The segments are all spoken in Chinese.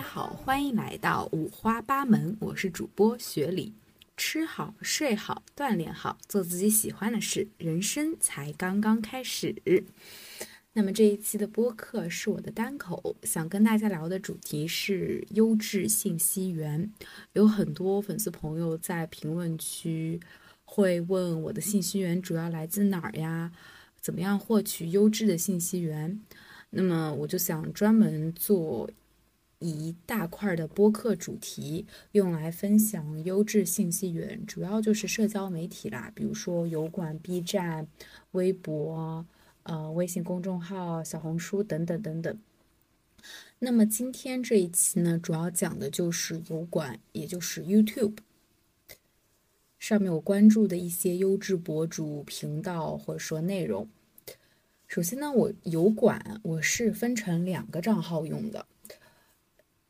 家好，欢迎来到五花八门，我是主播雪里。吃好睡好，锻炼好，做自己喜欢的事，人生才刚刚开始。那么这一期的播客是我的单口，想跟大家聊的主题是优质信息源。有很多粉丝朋友在评论区会问我的信息源主要来自哪儿呀？怎么样获取优质的信息源？那么我就想专门做。一大块的播客主题用来分享优质信息源，主要就是社交媒体啦，比如说油管、B 站、微博、呃微信公众号、小红书等等等等。那么今天这一期呢，主要讲的就是油管，也就是 YouTube 上面我关注的一些优质博主频道或者说内容。首先呢，我油管我是分成两个账号用的。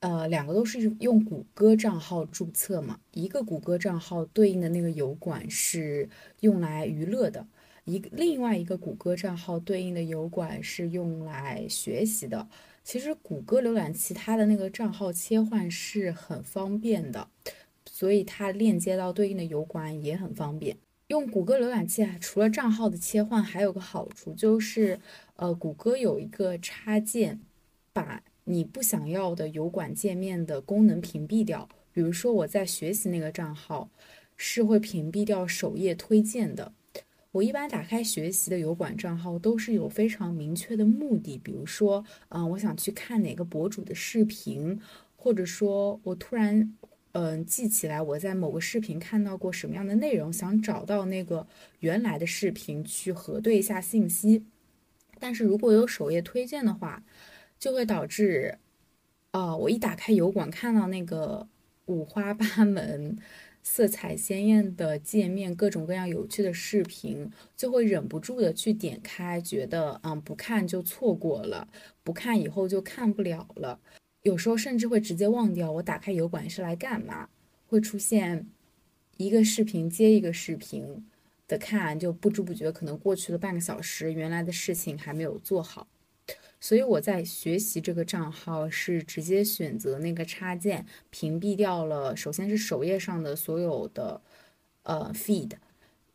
呃，两个都是用谷歌账号注册嘛，一个谷歌账号对应的那个油管是用来娱乐的，一个另外一个谷歌账号对应的油管是用来学习的。其实谷歌浏览器它的那个账号切换是很方便的，所以它链接到对应的油管也很方便。用谷歌浏览器啊，除了账号的切换，还有个好处就是，呃，谷歌有一个插件把。你不想要的油管界面的功能屏蔽掉，比如说我在学习那个账号是会屏蔽掉首页推荐的。我一般打开学习的油管账号都是有非常明确的目的，比如说，嗯，我想去看哪个博主的视频，或者说我突然，嗯，记起来我在某个视频看到过什么样的内容，想找到那个原来的视频去核对一下信息。但是如果有首页推荐的话，就会导致，啊，我一打开油管，看到那个五花八门、色彩鲜艳的界面，各种各样有趣的视频，就会忍不住的去点开，觉得，嗯，不看就错过了，不看以后就看不了了。有时候甚至会直接忘掉我打开油管是来干嘛，会出现一个视频接一个视频的看，就不知不觉可能过去了半个小时，原来的事情还没有做好。所以我在学习这个账号是直接选择那个插件，屏蔽掉了。首先是首页上的所有的呃 feed，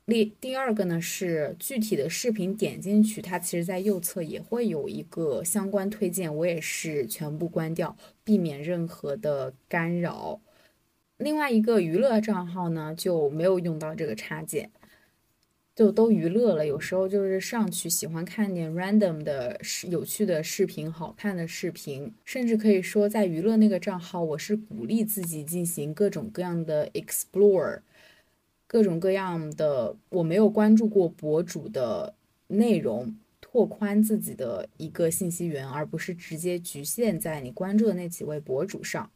第第二个呢是具体的视频点进去，它其实在右侧也会有一个相关推荐，我也是全部关掉，避免任何的干扰。另外一个娱乐账号呢就没有用到这个插件。就都娱乐了，有时候就是上去喜欢看点 random 的有趣的视频、好看的视频，甚至可以说在娱乐那个账号，我是鼓励自己进行各种各样的 explore，各种各样的我没有关注过博主的内容，拓宽自己的一个信息源，而不是直接局限在你关注的那几位博主上。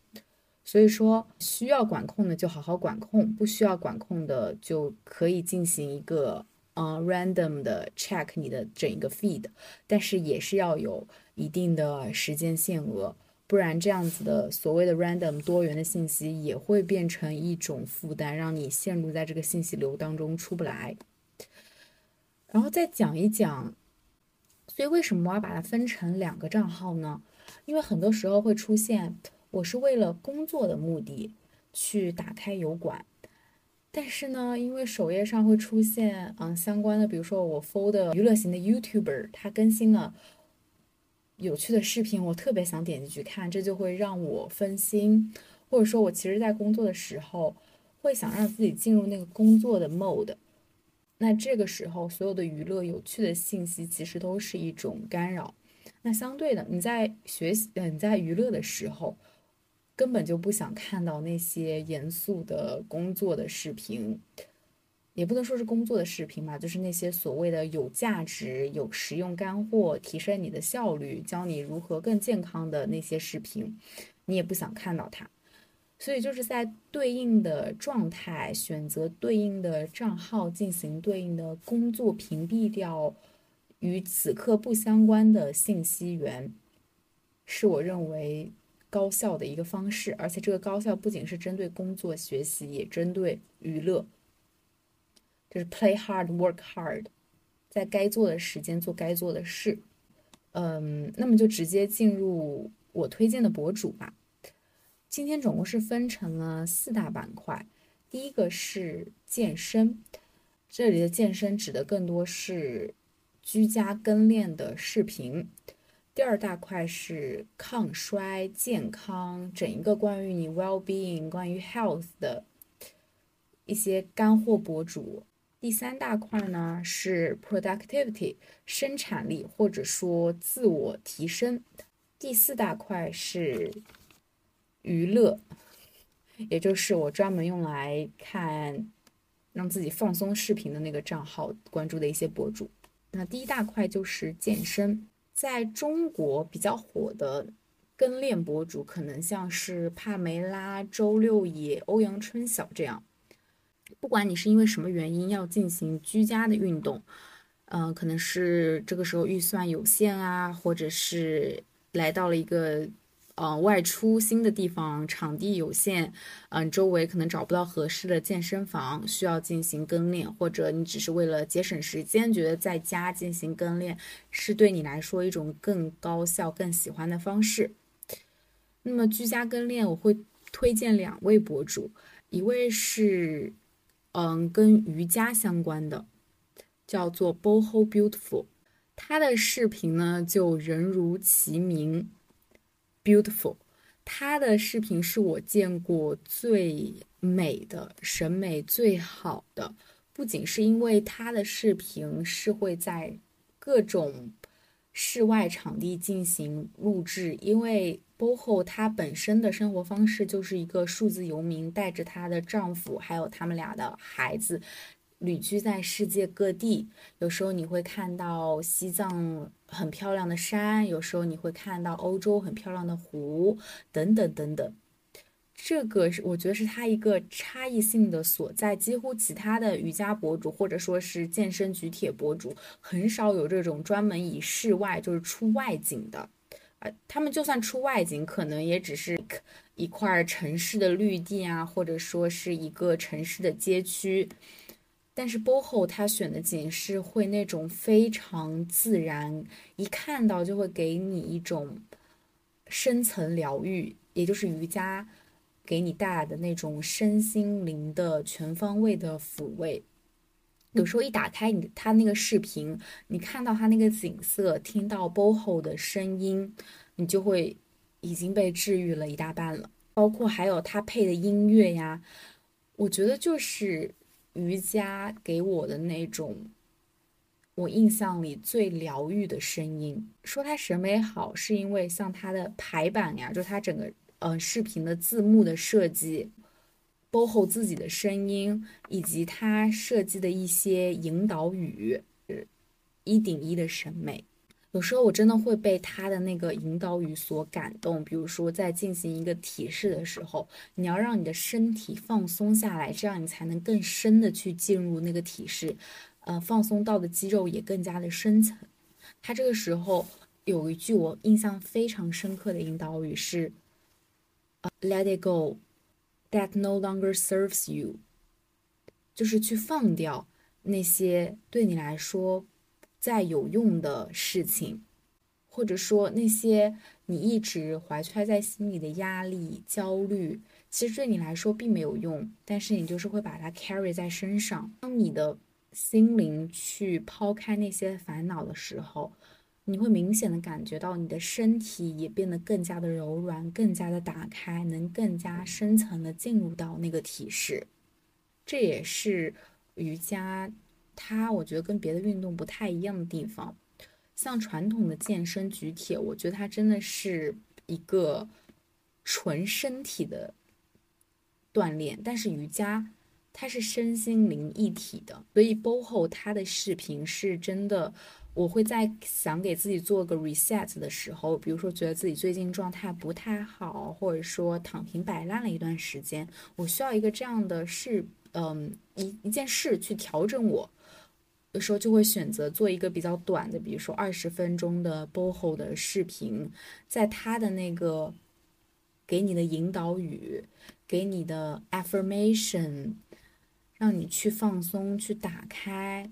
所以说，需要管控的就好好管控，不需要管控的就可以进行一个呃 random 的 check 你的整一个 feed，但是也是要有一定的时间限额，不然这样子的所谓的 random 多元的信息也会变成一种负担，让你陷入在这个信息流当中出不来。然后再讲一讲，所以为什么我要把它分成两个账号呢？因为很多时候会出现。我是为了工作的目的去打开油管，但是呢，因为首页上会出现嗯相关的，比如说我 f o l 的娱乐型的 YouTuber，他更新了有趣的视频，我特别想点进去看，这就会让我分心，或者说我其实在工作的时候会想让自己进入那个工作的 mode，那这个时候所有的娱乐有趣的信息其实都是一种干扰。那相对的，你在学习呃你在娱乐的时候。根本就不想看到那些严肃的工作的视频，也不能说是工作的视频吧，就是那些所谓的有价值、有实用干货、提升你的效率、教你如何更健康的那些视频，你也不想看到它。所以就是在对应的状态选择对应的账号进行对应的工作，屏蔽掉与此刻不相关的信息源，是我认为。高效的一个方式，而且这个高效不仅是针对工作学习，也针对娱乐，就是 play hard work hard，在该做的时间做该做的事。嗯，那么就直接进入我推荐的博主吧。今天总共是分成了四大板块，第一个是健身，这里的健身指的更多是居家跟练的视频。第二大块是抗衰健康，整一个关于你 well being、关于 health 的一些干货博主。第三大块呢是 productivity 生产力或者说自我提升。第四大块是娱乐，也就是我专门用来看让自己放松视频的那个账号关注的一些博主。那第一大块就是健身。在中国比较火的跟练博主，可能像是帕梅拉、周六野、欧阳春晓这样。不管你是因为什么原因要进行居家的运动，嗯，可能是这个时候预算有限啊，或者是来到了一个。嗯，外出新的地方，场地有限，嗯，周围可能找不到合适的健身房，需要进行跟练，或者你只是为了节省时间，觉得在家进行跟练是对你来说一种更高效、更喜欢的方式。那么居家跟练，我会推荐两位博主，一位是嗯跟瑜伽相关的，叫做 Boho Beautiful，他的视频呢就人如其名。Beautiful，他的视频是我见过最美的、审美最好的。不仅是因为他的视频是会在各种室外场地进行录制，因为 Boho 她本身的生活方式就是一个数字游民，带着她的丈夫还有他们俩的孩子。旅居在世界各地，有时候你会看到西藏很漂亮的山，有时候你会看到欧洲很漂亮的湖，等等等等。这个是我觉得是他一个差异性的所在，几乎其他的瑜伽博主或者说是健身举铁博主很少有这种专门以室外就是出外景的，呃，他们就算出外景，可能也只是一块城市的绿地啊，或者说是一个城市的街区。但是 Boho 他选的景是会那种非常自然，一看到就会给你一种深层疗愈，也就是瑜伽给你带来的那种身心灵的全方位的抚慰。有时候一打开你他那个视频，你看到他那个景色，听到 Boho 的声音，你就会已经被治愈了一大半了。包括还有他配的音乐呀，我觉得就是。瑜伽给我的那种，我印象里最疗愈的声音。说它审美好，是因为像它的排版呀，就它整个呃视频的字幕的设计，Boho 自己的声音，以及他设计的一些引导语，一顶一的审美。有时候我真的会被他的那个引导语所感动，比如说在进行一个体式的时候，你要让你的身体放松下来，这样你才能更深的去进入那个体式，呃，放松到的肌肉也更加的深层。他这个时候有一句我印象非常深刻的引导语是，Let it go, that no longer serves you，就是去放掉那些对你来说。再有用的事情，或者说那些你一直怀揣在心里的压力、焦虑，其实对你来说并没有用，但是你就是会把它 carry 在身上。当你的心灵去抛开那些烦恼的时候，你会明显的感觉到你的身体也变得更加的柔软、更加的打开，能更加深层的进入到那个体式。这也是瑜伽。它我觉得跟别的运动不太一样的地方，像传统的健身举铁，我觉得它真的是一个纯身体的锻炼，但是瑜伽它是身心灵一体的，所以 Boho 他的视频是真的，我会在想给自己做个 reset 的时候，比如说觉得自己最近状态不太好，或者说躺平摆烂了一段时间，我需要一个这样的事，嗯，一一件事去调整我。有时候就会选择做一个比较短的，比如说二十分钟的 Boho 的视频，在他的那个给你的引导语，给你的 affirmation，让你去放松，去打开，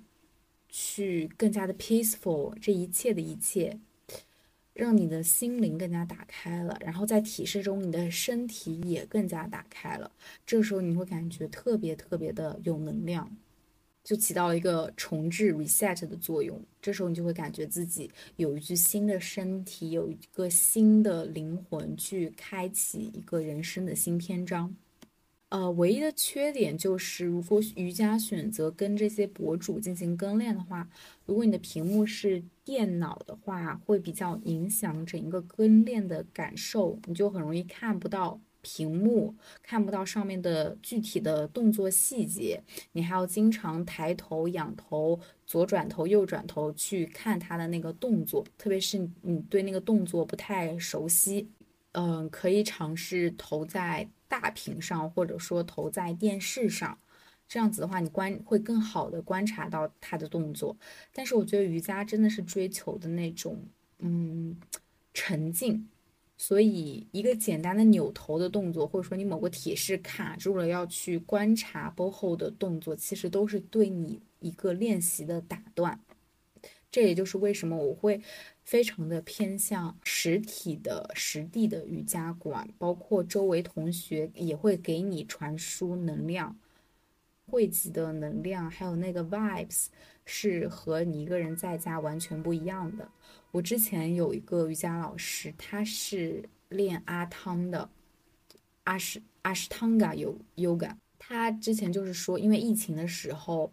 去更加的 peaceful，这一切的一切，让你的心灵更加打开了，然后在体式中，你的身体也更加打开了。这时候你会感觉特别特别的有能量，就起到了一个重置 reset 的作用。这时候你就会感觉自己有一具新的身体，有一个新的灵魂，去开启一个人生的新篇章。呃，唯一的缺点就是，如果瑜伽选择跟这些博主进行跟练的话，如果你的屏幕是电脑的话，会比较影响整一个跟练的感受，你就很容易看不到屏幕，看不到上面的具体的动作细节，你还要经常抬头、仰头、左转头、右转头去看他的那个动作，特别是你对那个动作不太熟悉，嗯，可以尝试投在。大屏上，或者说投在电视上，这样子的话，你观会更好的观察到他的动作。但是我觉得瑜伽真的是追求的那种，嗯，沉静。所以一个简单的扭头的动作，或者说你某个体式卡住了要去观察背后的动作，其实都是对你一个练习的打断。这也就是为什么我会非常的偏向实体的实地的瑜伽馆，包括周围同学也会给你传输能量，汇集的能量，还有那个 vibes 是和你一个人在家完全不一样的。我之前有一个瑜伽老师，他是练阿汤的，阿什阿什汤嘎有 yoga，他之前就是说，因为疫情的时候。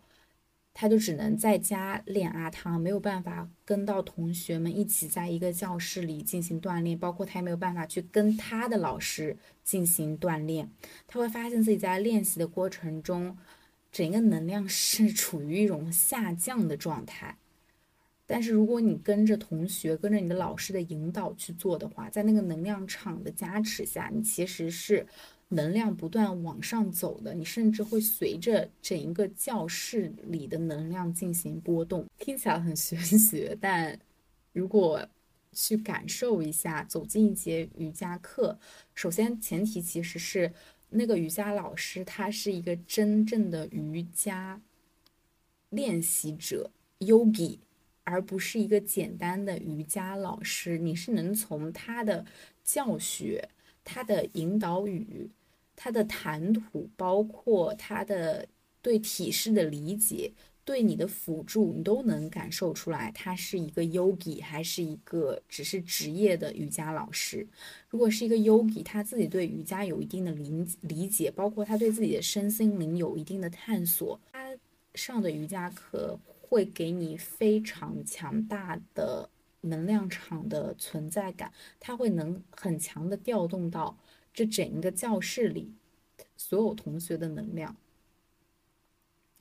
他就只能在家练阿汤，没有办法跟到同学们一起在一个教室里进行锻炼，包括他也没有办法去跟他的老师进行锻炼。他会发现自己在练习的过程中，整个能量是处于一种下降的状态。但是如果你跟着同学、跟着你的老师的引导去做的话，在那个能量场的加持下，你其实是。能量不断往上走的，你甚至会随着整一个教室里的能量进行波动。听起来很玄学，但如果去感受一下，走进一节瑜伽课，首先前提其实是那个瑜伽老师他是一个真正的瑜伽练习者 yogi，而不是一个简单的瑜伽老师。你是能从他的教学、他的引导语。他的谈吐，包括他的对体式的理解，对你的辅助，你都能感受出来，他是一个 yogi 还是一个只是职业的瑜伽老师。如果是一个 yogi，他自己对瑜伽有一定的理理解，包括他对自己的身心灵有一定的探索，他上的瑜伽课会给你非常强大的能量场的存在感，他会能很强的调动到。这整一个教室里，所有同学的能量，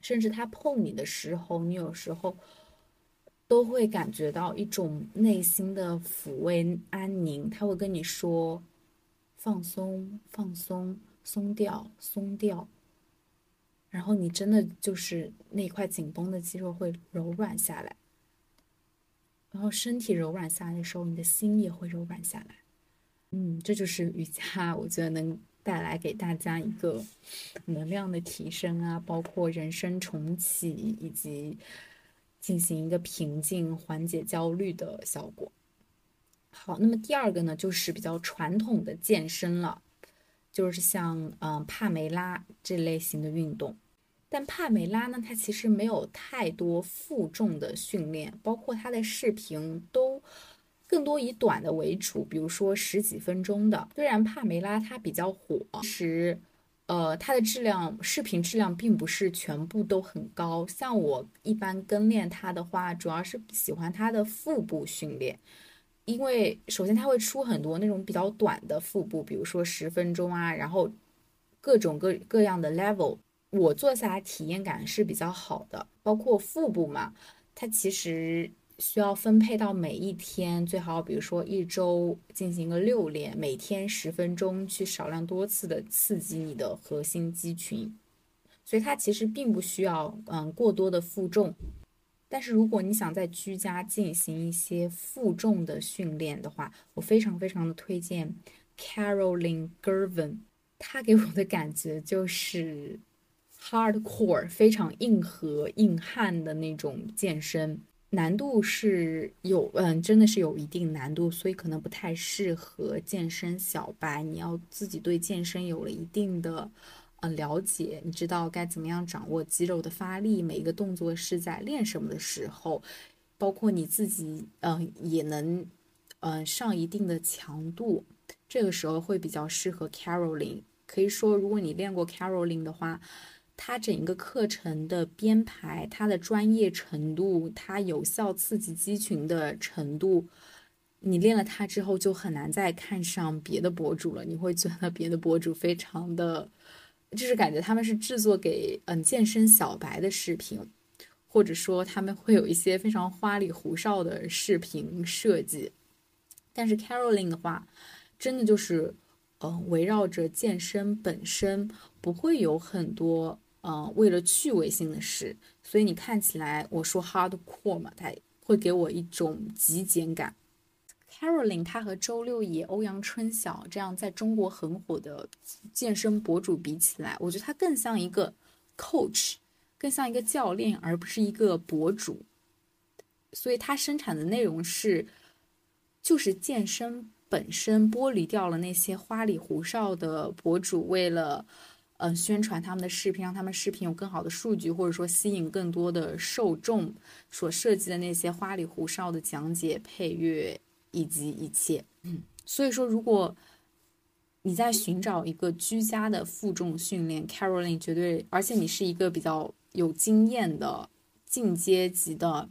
甚至他碰你的时候，你有时候都会感觉到一种内心的抚慰、安宁。他会跟你说：“放松，放松，松掉，松掉。”然后你真的就是那块紧绷的肌肉会柔软下来，然后身体柔软下来的时候，你的心也会柔软下来。嗯，这就是瑜伽，我觉得能带来给大家一个能量的提升啊，包括人生重启以及进行一个平静、缓解焦虑的效果。好，那么第二个呢，就是比较传统的健身了，就是像嗯帕梅拉这类型的运动。但帕梅拉呢，它其实没有太多负重的训练，包括它的视频都。更多以短的为主，比如说十几分钟的。虽然帕梅拉她比较火，其实，呃，它的质量视频质量并不是全部都很高。像我一般跟练它的话，主要是喜欢它的腹部训练，因为首先它会出很多那种比较短的腹部，比如说十分钟啊，然后各种各各样的 level，我做下来体验感是比较好的。包括腹部嘛，它其实。需要分配到每一天，最好比如说一周进行个六练，每天十分钟，去少量多次的刺激你的核心肌群。所以它其实并不需要嗯过多的负重。但是如果你想在居家进行一些负重的训练的话，我非常非常的推荐 Caroline Gervin。她给我的感觉就是 hardcore，非常硬核硬汉的那种健身。难度是有，嗯，真的是有一定难度，所以可能不太适合健身小白。你要自己对健身有了一定的，呃，了解，你知道该怎么样掌握肌肉的发力，每一个动作是在练什么的时候，包括你自己，嗯，也能，嗯，上一定的强度，这个时候会比较适合 Caroline。可以说，如果你练过 Caroline 的话。它整一个课程的编排，它的专业程度，它有效刺激肌群的程度，你练了它之后就很难再看上别的博主了。你会觉得别的博主非常的，就是感觉他们是制作给嗯健身小白的视频，或者说他们会有一些非常花里胡哨的视频设计。但是 Caroline 的话，真的就是嗯围绕着健身本身，不会有很多。嗯，为了趣味性的事，所以你看起来我说 hardcore 嘛，它会给我一种极简感。Caroline 她和周六野、欧阳春晓这样在中国很火的健身博主比起来，我觉得她更像一个 coach，更像一个教练，而不是一个博主。所以她生产的内容是，就是健身本身，剥离掉了那些花里胡哨的博主为了。嗯，宣传他们的视频，让他们视频有更好的数据，或者说吸引更多的受众，所设计的那些花里胡哨的讲解、配乐以及一切。嗯，所以说，如果你在寻找一个居家的负重训练，Caroline 绝对，而且你是一个比较有经验的进阶级的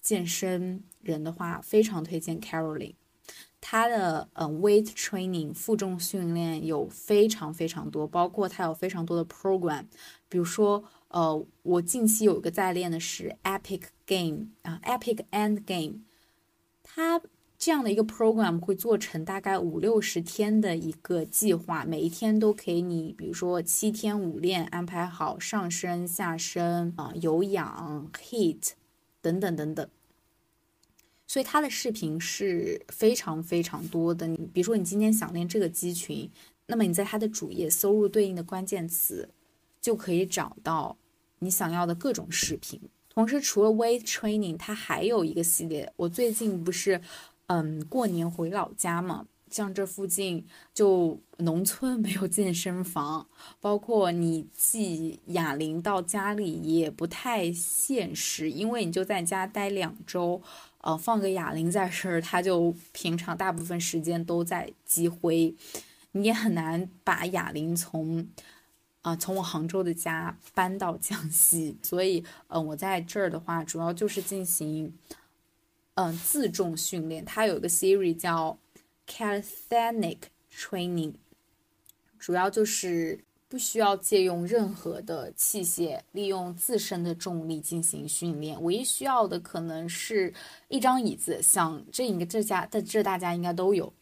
健身人的话，非常推荐 Caroline。它的嗯，weight training 负重训练有非常非常多，包括它有非常多的 program，比如说呃，我近期有一个在练的是 epic game 啊，epic end game，它这样的一个 program 会做成大概五六十天的一个计划，每一天都给你，比如说七天五练安排好上身、下身啊，有氧、heat 等等等等。所以它的视频是非常非常多的。你比如说，你今天想练这个肌群，那么你在它的主页搜入对应的关键词，就可以找到你想要的各种视频。同时，除了 weight training，它还有一个系列。我最近不是，嗯，过年回老家嘛。像这附近就农村没有健身房，包括你寄哑铃到家里也不太现实，因为你就在家待两周，呃，放个哑铃在这儿，他就平常大部分时间都在积灰，你也很难把哑铃从，啊，从我杭州的家搬到江西，所以，嗯，我在这儿的话，主要就是进行，嗯，自重训练，它有一个 series 叫。Calisthenic training 主要就是不需要借用任何的器械，利用自身的重力进行训练。唯一需要的可能是一张椅子，像这一个这家的这大家应该都有，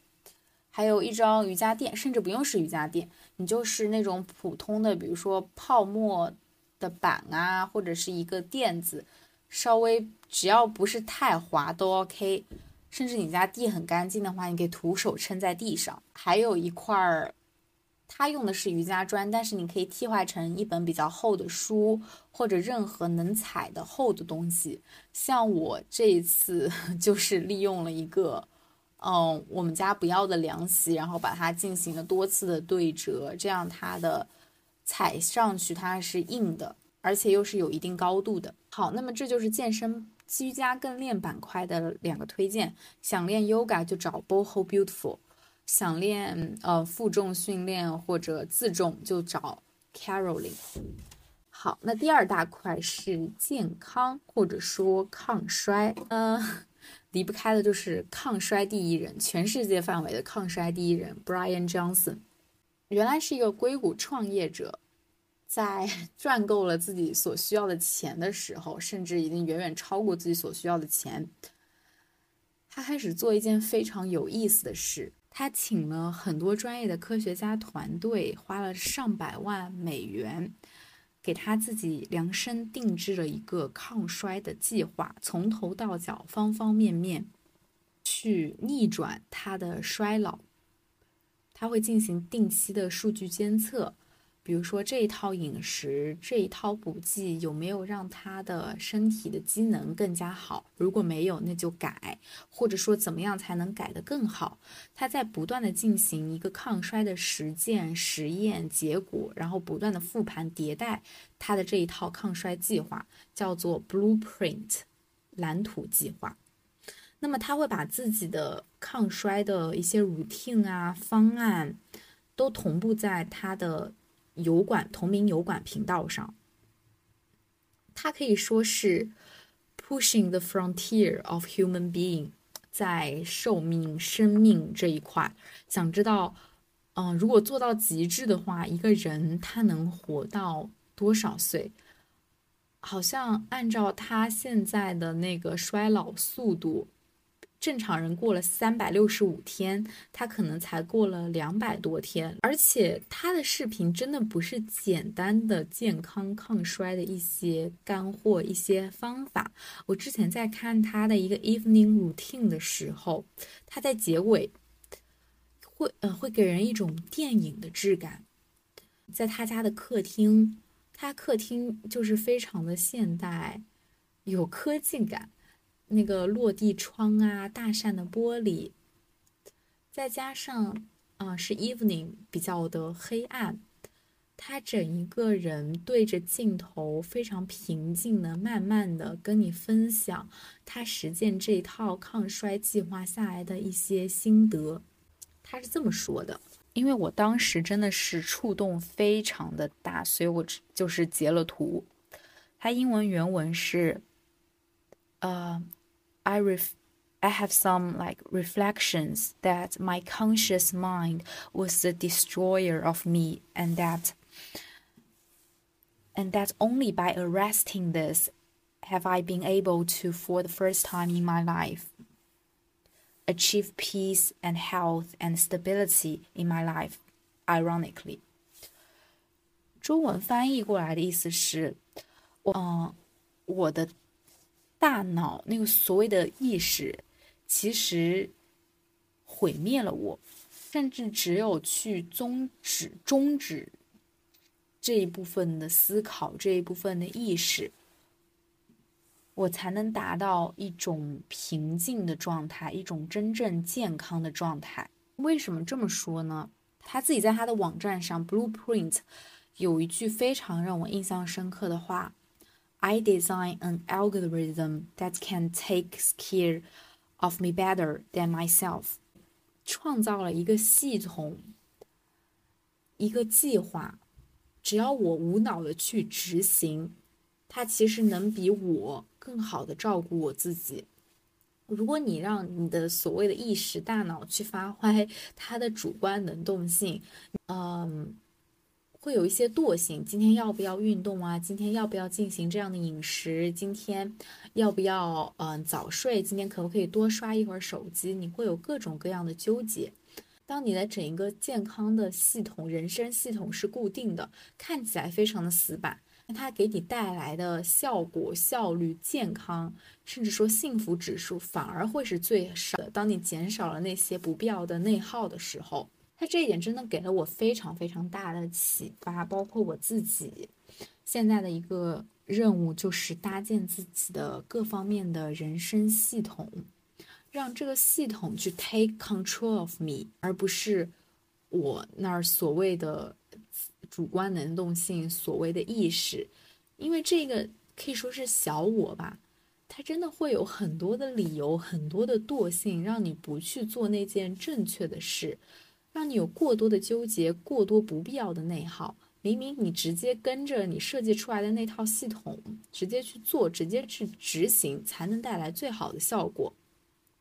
还有一张瑜伽垫，甚至不用是瑜伽垫，你就是那种普通的，比如说泡沫的板啊，或者是一个垫子，稍微只要不是太滑都 OK。甚至你家地很干净的话，你可以徒手撑在地上。还有一块儿，它用的是瑜伽砖，但是你可以替换成一本比较厚的书，或者任何能踩的厚的东西。像我这一次 就是利用了一个，嗯，我们家不要的凉席，然后把它进行了多次的对折，这样它的踩上去它是硬的，而且又是有一定高度的。好，那么这就是健身。居家跟练板块的两个推荐，想练 yoga 就找 boho beautiful，想练呃负重训练或者自重就找 Caroline。好，那第二大块是健康或者说抗衰，嗯，离不开的就是抗衰第一人，全世界范围的抗衰第一人 Brian Johnson，原来是一个硅谷创业者。在 赚够了自己所需要的钱的时候，甚至已经远远超过自己所需要的钱，他开始做一件非常有意思的事。他请了很多专业的科学家团队，花了上百万美元，给他自己量身定制了一个抗衰的计划，从头到脚，方方面面，去逆转他的衰老。他会进行定期的数据监测。比如说这一套饮食，这一套补剂有没有让他的身体的机能更加好？如果没有，那就改，或者说怎么样才能改得更好？他在不断的进行一个抗衰的实践、实验结果，然后不断的复盘迭代他的这一套抗衰计划，叫做 Blueprint 蓝图计划。那么他会把自己的抗衰的一些 routine 啊方案，都同步在他的。油管同名油管频道上，它可以说是 pushing the frontier of human being，在寿命、生命这一块，想知道，嗯，如果做到极致的话，一个人他能活到多少岁？好像按照他现在的那个衰老速度。正常人过了三百六十五天，他可能才过了两百多天，而且他的视频真的不是简单的健康抗衰的一些干货、一些方法。我之前在看他的一个 evening routine 的时候，他在结尾会呃会给人一种电影的质感，在他家的客厅，他客厅就是非常的现代，有科技感。那个落地窗啊，大扇的玻璃，再加上啊是 evening 比较的黑暗，他整一个人对着镜头非常平静的，慢慢的跟你分享他实践这套抗衰计划下来的一些心得。他是这么说的，因为我当时真的是触动非常的大，所以我就是截了图。他英文原文是，呃。I ref I have some like reflections that my conscious mind was the destroyer of me and that and that only by arresting this have I been able to for the first time in my life achieve peace and health and stability in my life ironically 中文翻译过来的意思是，嗯，我的 大脑那个所谓的意识，其实毁灭了我，甚至只有去终止、终止这一部分的思考，这一部分的意识，我才能达到一种平静的状态，一种真正健康的状态。为什么这么说呢？他自己在他的网站上 Blueprint 有一句非常让我印象深刻的话。I design an algorithm that can take care of me better than myself。创造了一个系统，一个计划，只要我无脑的去执行，它其实能比我更好的照顾我自己。如果你让你的所谓的意识大脑去发挥它的主观能动性，嗯。会有一些惰性，今天要不要运动啊？今天要不要进行这样的饮食？今天要不要嗯早睡？今天可不可以多刷一会儿手机？你会有各种各样的纠结。当你的整一个健康的系统、人生系统是固定的，看起来非常的死板，那它给你带来的效果、效率、健康，甚至说幸福指数，反而会是最少的。当你减少了那些不必要的内耗的时候。他这一点真的给了我非常非常大的启发，包括我自己现在的一个任务就是搭建自己的各方面的人生系统，让这个系统去 take control of me，而不是我那儿所谓的主观能动性、所谓的意识，因为这个可以说是小我吧，它真的会有很多的理由、很多的惰性，让你不去做那件正确的事。让你有过多的纠结，过多不必要的内耗。明明你直接跟着你设计出来的那套系统，直接去做，直接去执行，才能带来最好的效果。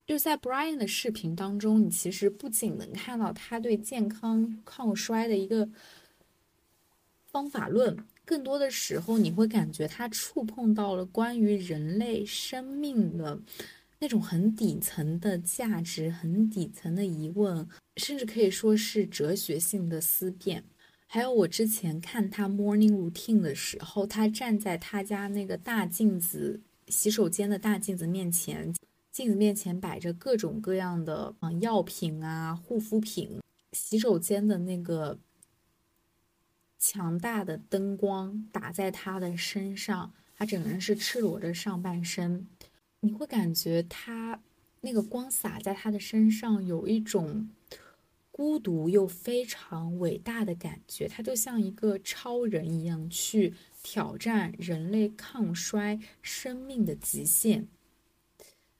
就在 Brian 的视频当中，你其实不仅能看到他对健康抗衰的一个方法论，更多的时候你会感觉他触碰到了关于人类生命的。那种很底层的价值，很底层的疑问，甚至可以说是哲学性的思辨。还有我之前看他 morning routine 的时候，他站在他家那个大镜子洗手间的大镜子面前，镜子面前摆着各种各样的嗯药品啊、护肤品，洗手间的那个强大的灯光打在他的身上，他整个人是赤裸着上半身，你会感觉他那个光洒在他的身上，有一种孤独又非常伟大的感觉。他就像一个超人一样，去挑战人类抗衰生命的极限。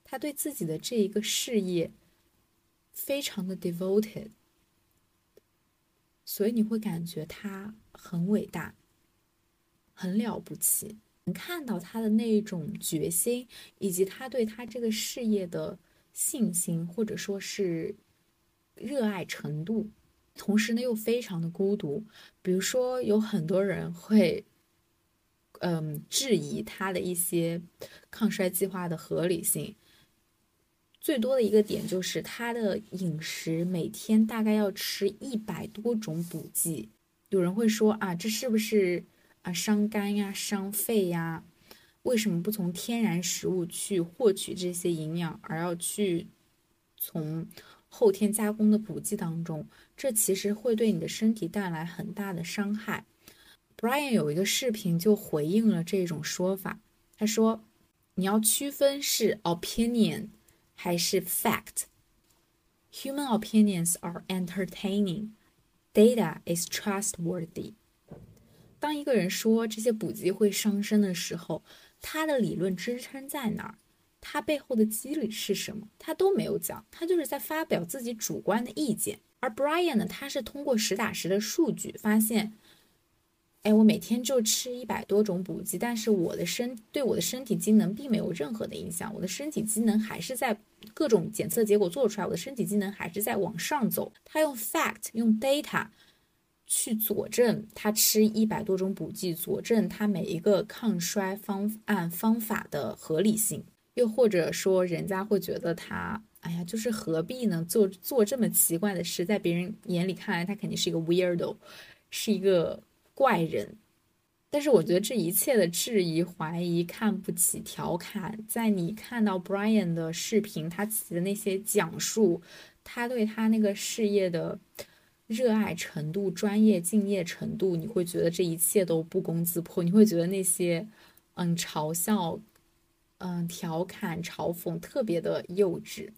他对自己的这一个事业非常的 devoted，所以你会感觉他。很伟大，很了不起。能看到他的那一种决心，以及他对他这个事业的信心，或者说是热爱程度。同时呢，又非常的孤独。比如说，有很多人会，嗯，质疑他的一些抗衰计划的合理性。最多的一个点就是他的饮食每天大概要吃一百多种补剂。有人会说啊，这是不是啊伤肝呀、伤肺呀？为什么不从天然食物去获取这些营养，而要去从后天加工的补剂当中？这其实会对你的身体带来很大的伤害。Brian 有一个视频就回应了这种说法，他说：“你要区分是 opinion 还是 fact。Human opinions are entertaining。” Data is trustworthy。当一个人说这些补剂会伤身的时候，他的理论支撑在哪儿？他背后的机理是什么？他都没有讲，他就是在发表自己主观的意见。而 Brian 呢，他是通过实打实的数据发现。哎，我每天就吃一百多种补剂，但是我的身对我的身体机能并没有任何的影响，我的身体机能还是在各种检测结果做出来，我的身体机能还是在往上走。他用 fact 用 data 去佐证他吃一百多种补剂，佐证他每一个抗衰方案方法的合理性。又或者说，人家会觉得他，哎呀，就是何必呢？做做这么奇怪的事，在别人眼里看来，他肯定是一个 weirdo，是一个。怪人，但是我觉得这一切的质疑、怀疑、看不起、调侃，在你看到 Brian 的视频，他自己的那些讲述，他对他那个事业的热爱程度、专业敬业程度，你会觉得这一切都不攻自破。你会觉得那些嗯嘲笑、嗯调侃、嘲讽特别的幼稚。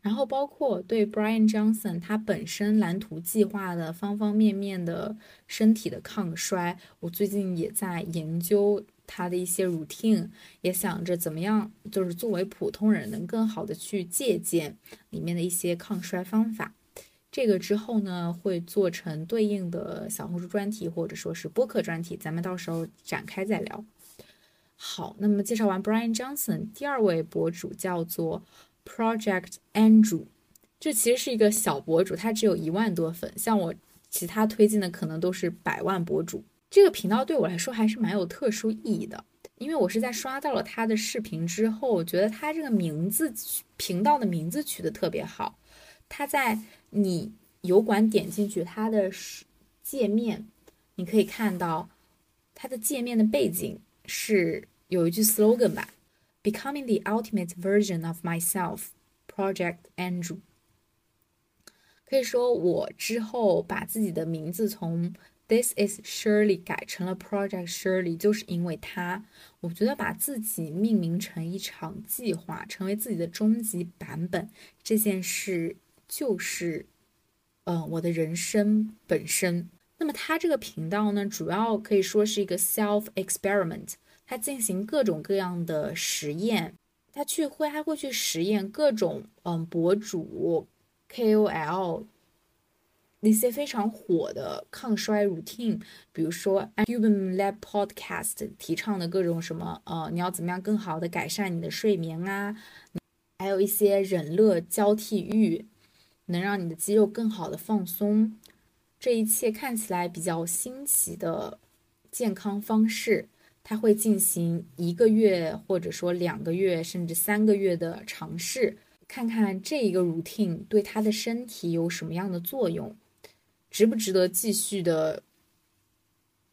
然后包括对 Brian Johnson 他本身蓝图计划的方方面面的身体的抗衰，我最近也在研究他的一些 routine，也想着怎么样，就是作为普通人能更好的去借鉴里面的一些抗衰方法。这个之后呢，会做成对应的小红书专题或者说是播客专题，咱们到时候展开再聊。好，那么介绍完 Brian Johnson，第二位博主叫做。Project Andrew，这其实是一个小博主，他只有一万多粉。像我其他推荐的可能都是百万博主。这个频道对我来说还是蛮有特殊意义的，因为我是在刷到了他的视频之后，我觉得他这个名字频道的名字取得特别好。他在你油管点进去他的界面，你可以看到他的界面的背景是有一句 slogan 吧。Becoming the ultimate version of myself, Project Andrew。可以说，我之后把自己的名字从 This is Shirley 改成了 Project Shirley，就是因为他。我觉得把自己命名成一场计划，成为自己的终极版本，这件事就是，嗯，我的人生本身。那么他这个频道呢，主要可以说是一个 self experiment。他进行各种各样的实验，他去会还会去实验各种嗯博主 KOL 那些非常火的抗衰 routine，比如说 Human Lab Podcast 提倡的各种什么呃你要怎么样更好的改善你的睡眠啊，还有一些忍乐交替浴，能让你的肌肉更好的放松，这一切看起来比较新奇的健康方式。他会进行一个月，或者说两个月，甚至三个月的尝试，看看这一个 routine 对他的身体有什么样的作用，值不值得继续的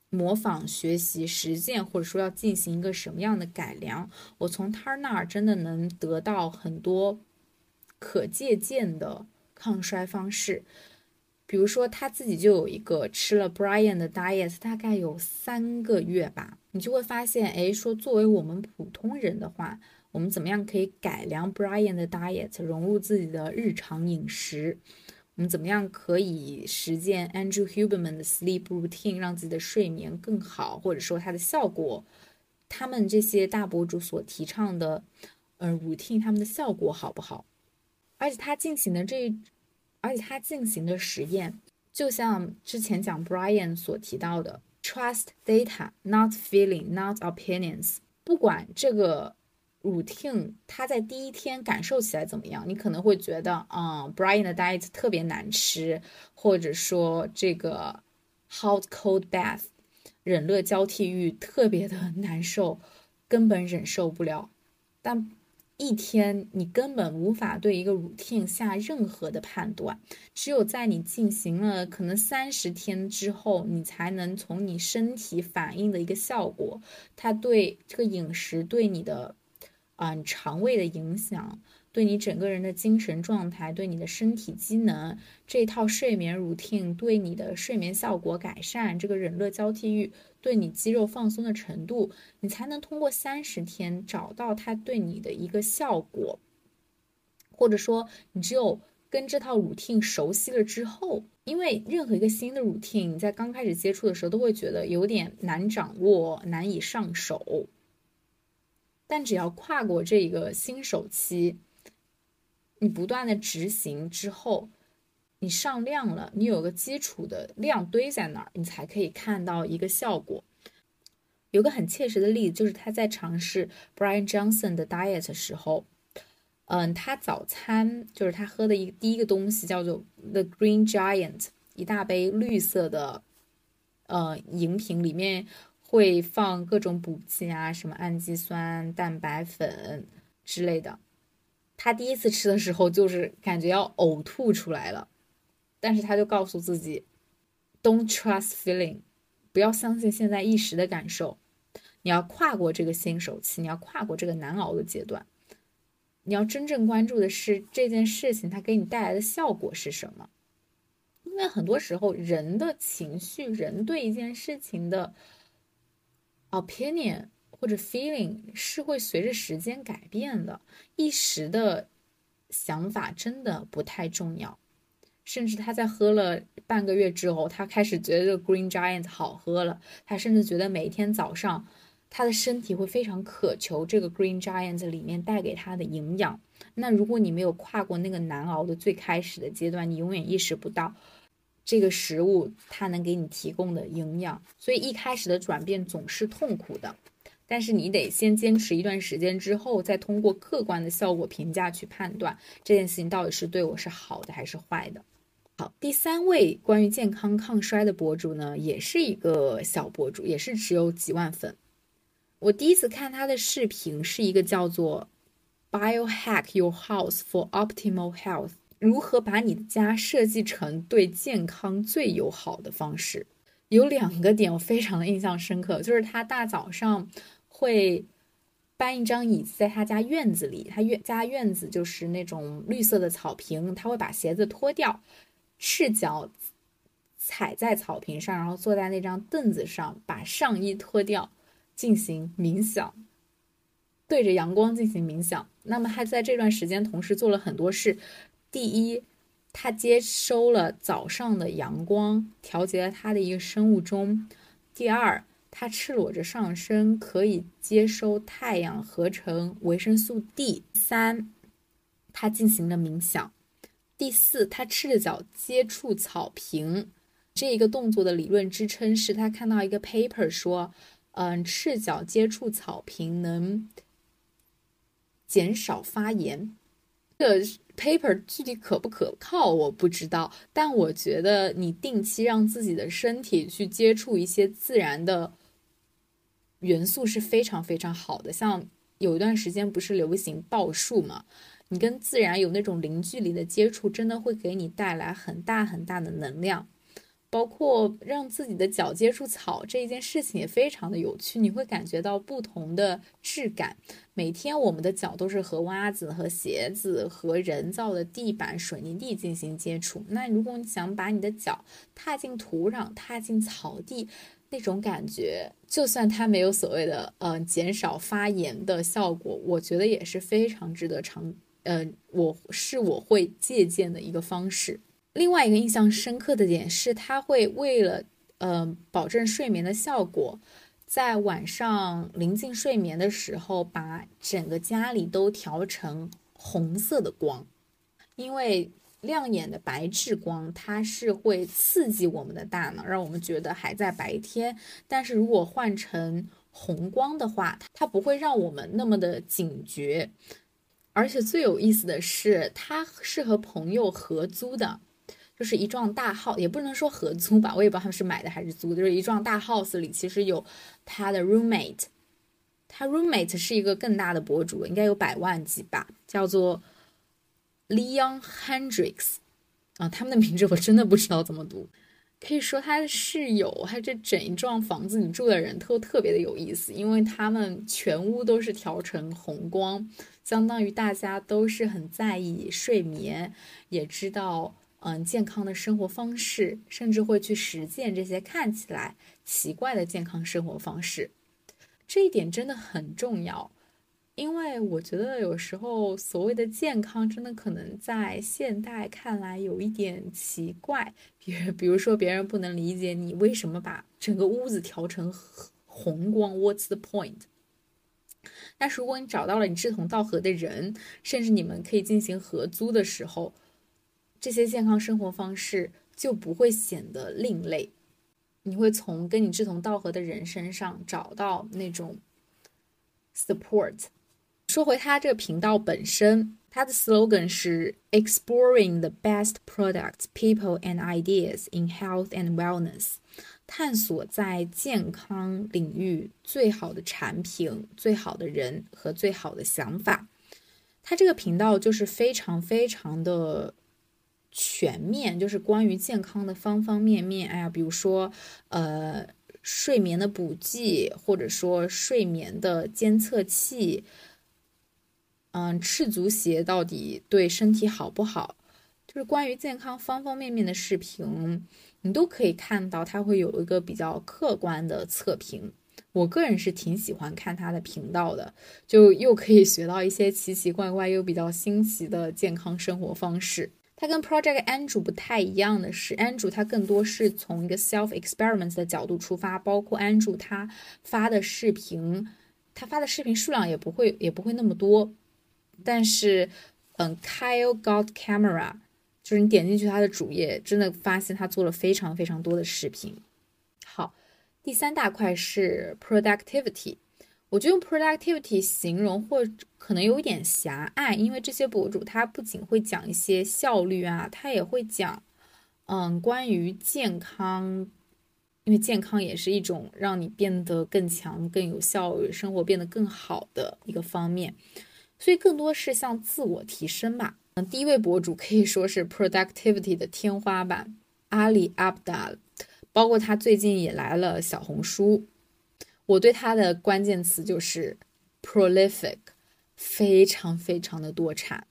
模仿、学习、实践，或者说要进行一个什么样的改良。我从他那儿真的能得到很多可借鉴的抗衰方式。比如说他自己就有一个吃了 Brian 的 diet，大概有三个月吧，你就会发现，哎，说作为我们普通人的话，我们怎么样可以改良 Brian 的 diet，融入自己的日常饮食？我们怎么样可以实践 Andrew Huberman 的 sleep routine，让自己的睡眠更好，或者说它的效果？他们这些大博主所提倡的，呃，routine，他们的效果好不好？而且他进行的这，而且他进行的实验，就像之前讲 Brian 所提到的，trust data，not feeling，not opinions。不管这个 routine，他在第一天感受起来怎么样，你可能会觉得，嗯，Brian 的 diet 特别难吃，或者说这个 hot cold bath。忍热交替浴特别的难受，根本忍受不了。但一天你根本无法对一个 routine 下任何的判断，只有在你进行了可能三十天之后，你才能从你身体反应的一个效果，它对这个饮食对你的，嗯，肠胃的影响。对你整个人的精神状态，对你的身体机能，这套睡眠 routine 对你的睡眠效果改善，这个忍热交替浴对你肌肉放松的程度，你才能通过三十天找到它对你的一个效果。或者说，你只有跟这套 routine 熟悉了之后，因为任何一个新的 routine，你在刚开始接触的时候都会觉得有点难掌握、难以上手，但只要跨过这个新手期。你不断的执行之后，你上量了，你有个基础的量堆在那儿，你才可以看到一个效果。有个很切实的例子，就是他在尝试 Brian Johnson 的 diet 时候，嗯，他早餐就是他喝的一第一个东西叫做 The Green Giant，一大杯绿色的，呃，饮品里面会放各种补剂啊，什么氨基酸、蛋白粉之类的。他第一次吃的时候，就是感觉要呕吐出来了，但是他就告诉自己，Don't trust feeling，不要相信现在一时的感受，你要跨过这个新手期，你要跨过这个难熬的阶段，你要真正关注的是这件事情它给你带来的效果是什么，因为很多时候人的情绪，人对一件事情的 opinion。或者 feeling 是会随着时间改变的，一时的想法真的不太重要。甚至他在喝了半个月之后，他开始觉得这个 Green Giant 好喝了。他甚至觉得每天早上，他的身体会非常渴求这个 Green Giant 里面带给他的营养。那如果你没有跨过那个难熬的最开始的阶段，你永远意识不到这个食物它能给你提供的营养。所以一开始的转变总是痛苦的。但是你得先坚持一段时间之后，再通过客观的效果评价去判断这件事情到底是对我是好的还是坏的。好，第三位关于健康抗衰的博主呢，也是一个小博主，也是只有几万粉。我第一次看他的视频是一个叫做 “Biohack Your House for Optimal Health”，如何把你的家设计成对健康最友好的方式。有两个点我非常的印象深刻，就是他大早上。会搬一张椅子在他家院子里，他院家院子就是那种绿色的草坪，他会把鞋子脱掉，赤脚踩在草坪上，然后坐在那张凳子上，把上衣脱掉，进行冥想，对着阳光进行冥想。那么他在这段时间同时做了很多事，第一，他接收了早上的阳光，调节了他的一个生物钟；第二。它赤裸着上身，可以接收太阳合成维生素 D 三。它进行了冥想。第四，它赤着脚接触草坪，这一个动作的理论支撑是他看到一个 paper 说，嗯，赤脚接触草坪能减少发炎。这 paper 具体可不可靠我不知道，但我觉得你定期让自己的身体去接触一些自然的。元素是非常非常好的，像有一段时间不是流行报数嘛？你跟自然有那种零距离的接触，真的会给你带来很大很大的能量。包括让自己的脚接触草这一件事情也非常的有趣，你会感觉到不同的质感。每天我们的脚都是和袜子、和鞋子、和人造的地板、水泥地进行接触。那如果你想把你的脚踏进土壤、踏进草地，那种感觉，就算它没有所谓的呃减少发炎的效果，我觉得也是非常值得尝。呃，我是我会借鉴的一个方式。另外一个印象深刻的点是，它会为了呃保证睡眠的效果，在晚上临近睡眠的时候，把整个家里都调成红色的光，因为。亮眼的白炽光，它是会刺激我们的大脑，让我们觉得还在白天。但是如果换成红光的话，它不会让我们那么的警觉。而且最有意思的是，它是和朋友合租的，就是一幢大 house，也不能说合租吧，我也不知道他们是买的还是租的，就是一幢大 house 里其实有他的 roommate，他 roommate 是一个更大的博主，应该有百万级吧，叫做。Leon Hendricks，啊，他们的名字我真的不知道怎么读。可以说他的室友，他这整一幢房子里住的人都特别的有意思，因为他们全屋都是调成红光，相当于大家都是很在意睡眠，也知道嗯健康的生活方式，甚至会去实践这些看起来奇怪的健康生活方式。这一点真的很重要。因为我觉得有时候所谓的健康，真的可能在现代看来有一点奇怪。比如，比如说别人不能理解你为什么把整个屋子调成红光，What's the point？但是如果你找到了你志同道合的人，甚至你们可以进行合租的时候，这些健康生活方式就不会显得另类。你会从跟你志同道合的人身上找到那种 support。说回他这个频道本身，他的 slogan 是 exploring the best products, people and ideas in health and wellness，探索在健康领域最好的产品、最好的人和最好的想法。他这个频道就是非常非常的全面，就是关于健康的方方面面。哎呀，比如说呃睡眠的补剂，或者说睡眠的监测器。嗯，赤足鞋到底对身体好不好？就是关于健康方方面面的视频，你都可以看到，它会有一个比较客观的测评。我个人是挺喜欢看他的频道的，就又可以学到一些奇奇怪怪又比较新奇的健康生活方式。它跟 Project Andrew 不太一样的是，Andrew 他更多是从一个 self experiment 的角度出发，包括 Andrew 他发的视频，他发的视频数量也不会也不会那么多。但是，嗯，Kyle Got Camera，就是你点进去他的主页，真的发现他做了非常非常多的视频。好，第三大块是 Productivity，我觉得用 Productivity 形容或可能有一点狭隘，因为这些博主他不仅会讲一些效率啊，他也会讲，嗯，关于健康，因为健康也是一种让你变得更强、更有效率、生活变得更好的一个方面。所以更多是向自我提升嘛。嗯，第一位博主可以说是 productivity 的天花板，阿里阿布达，包括他最近也来了小红书。我对他的关键词就是 prolific，非常非常的多产。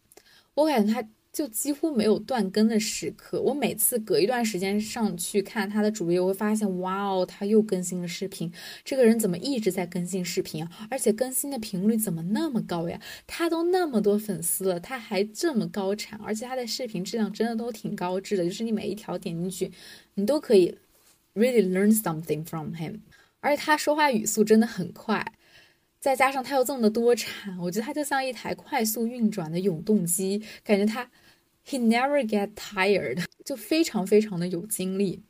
我感觉他。就几乎没有断更的时刻。我每次隔一段时间上去看他的主页，我会发现，哇哦，他又更新了视频。这个人怎么一直在更新视频啊？而且更新的频率怎么那么高呀？他都那么多粉丝了，他还这么高产，而且他的视频质量真的都挺高质的。就是你每一条点进去，你都可以 really learn something from him。而且他说话语速真的很快，再加上他又这么的多产，我觉得他就像一台快速运转的永动机，感觉他。He never get tired，就非常非常的有精力，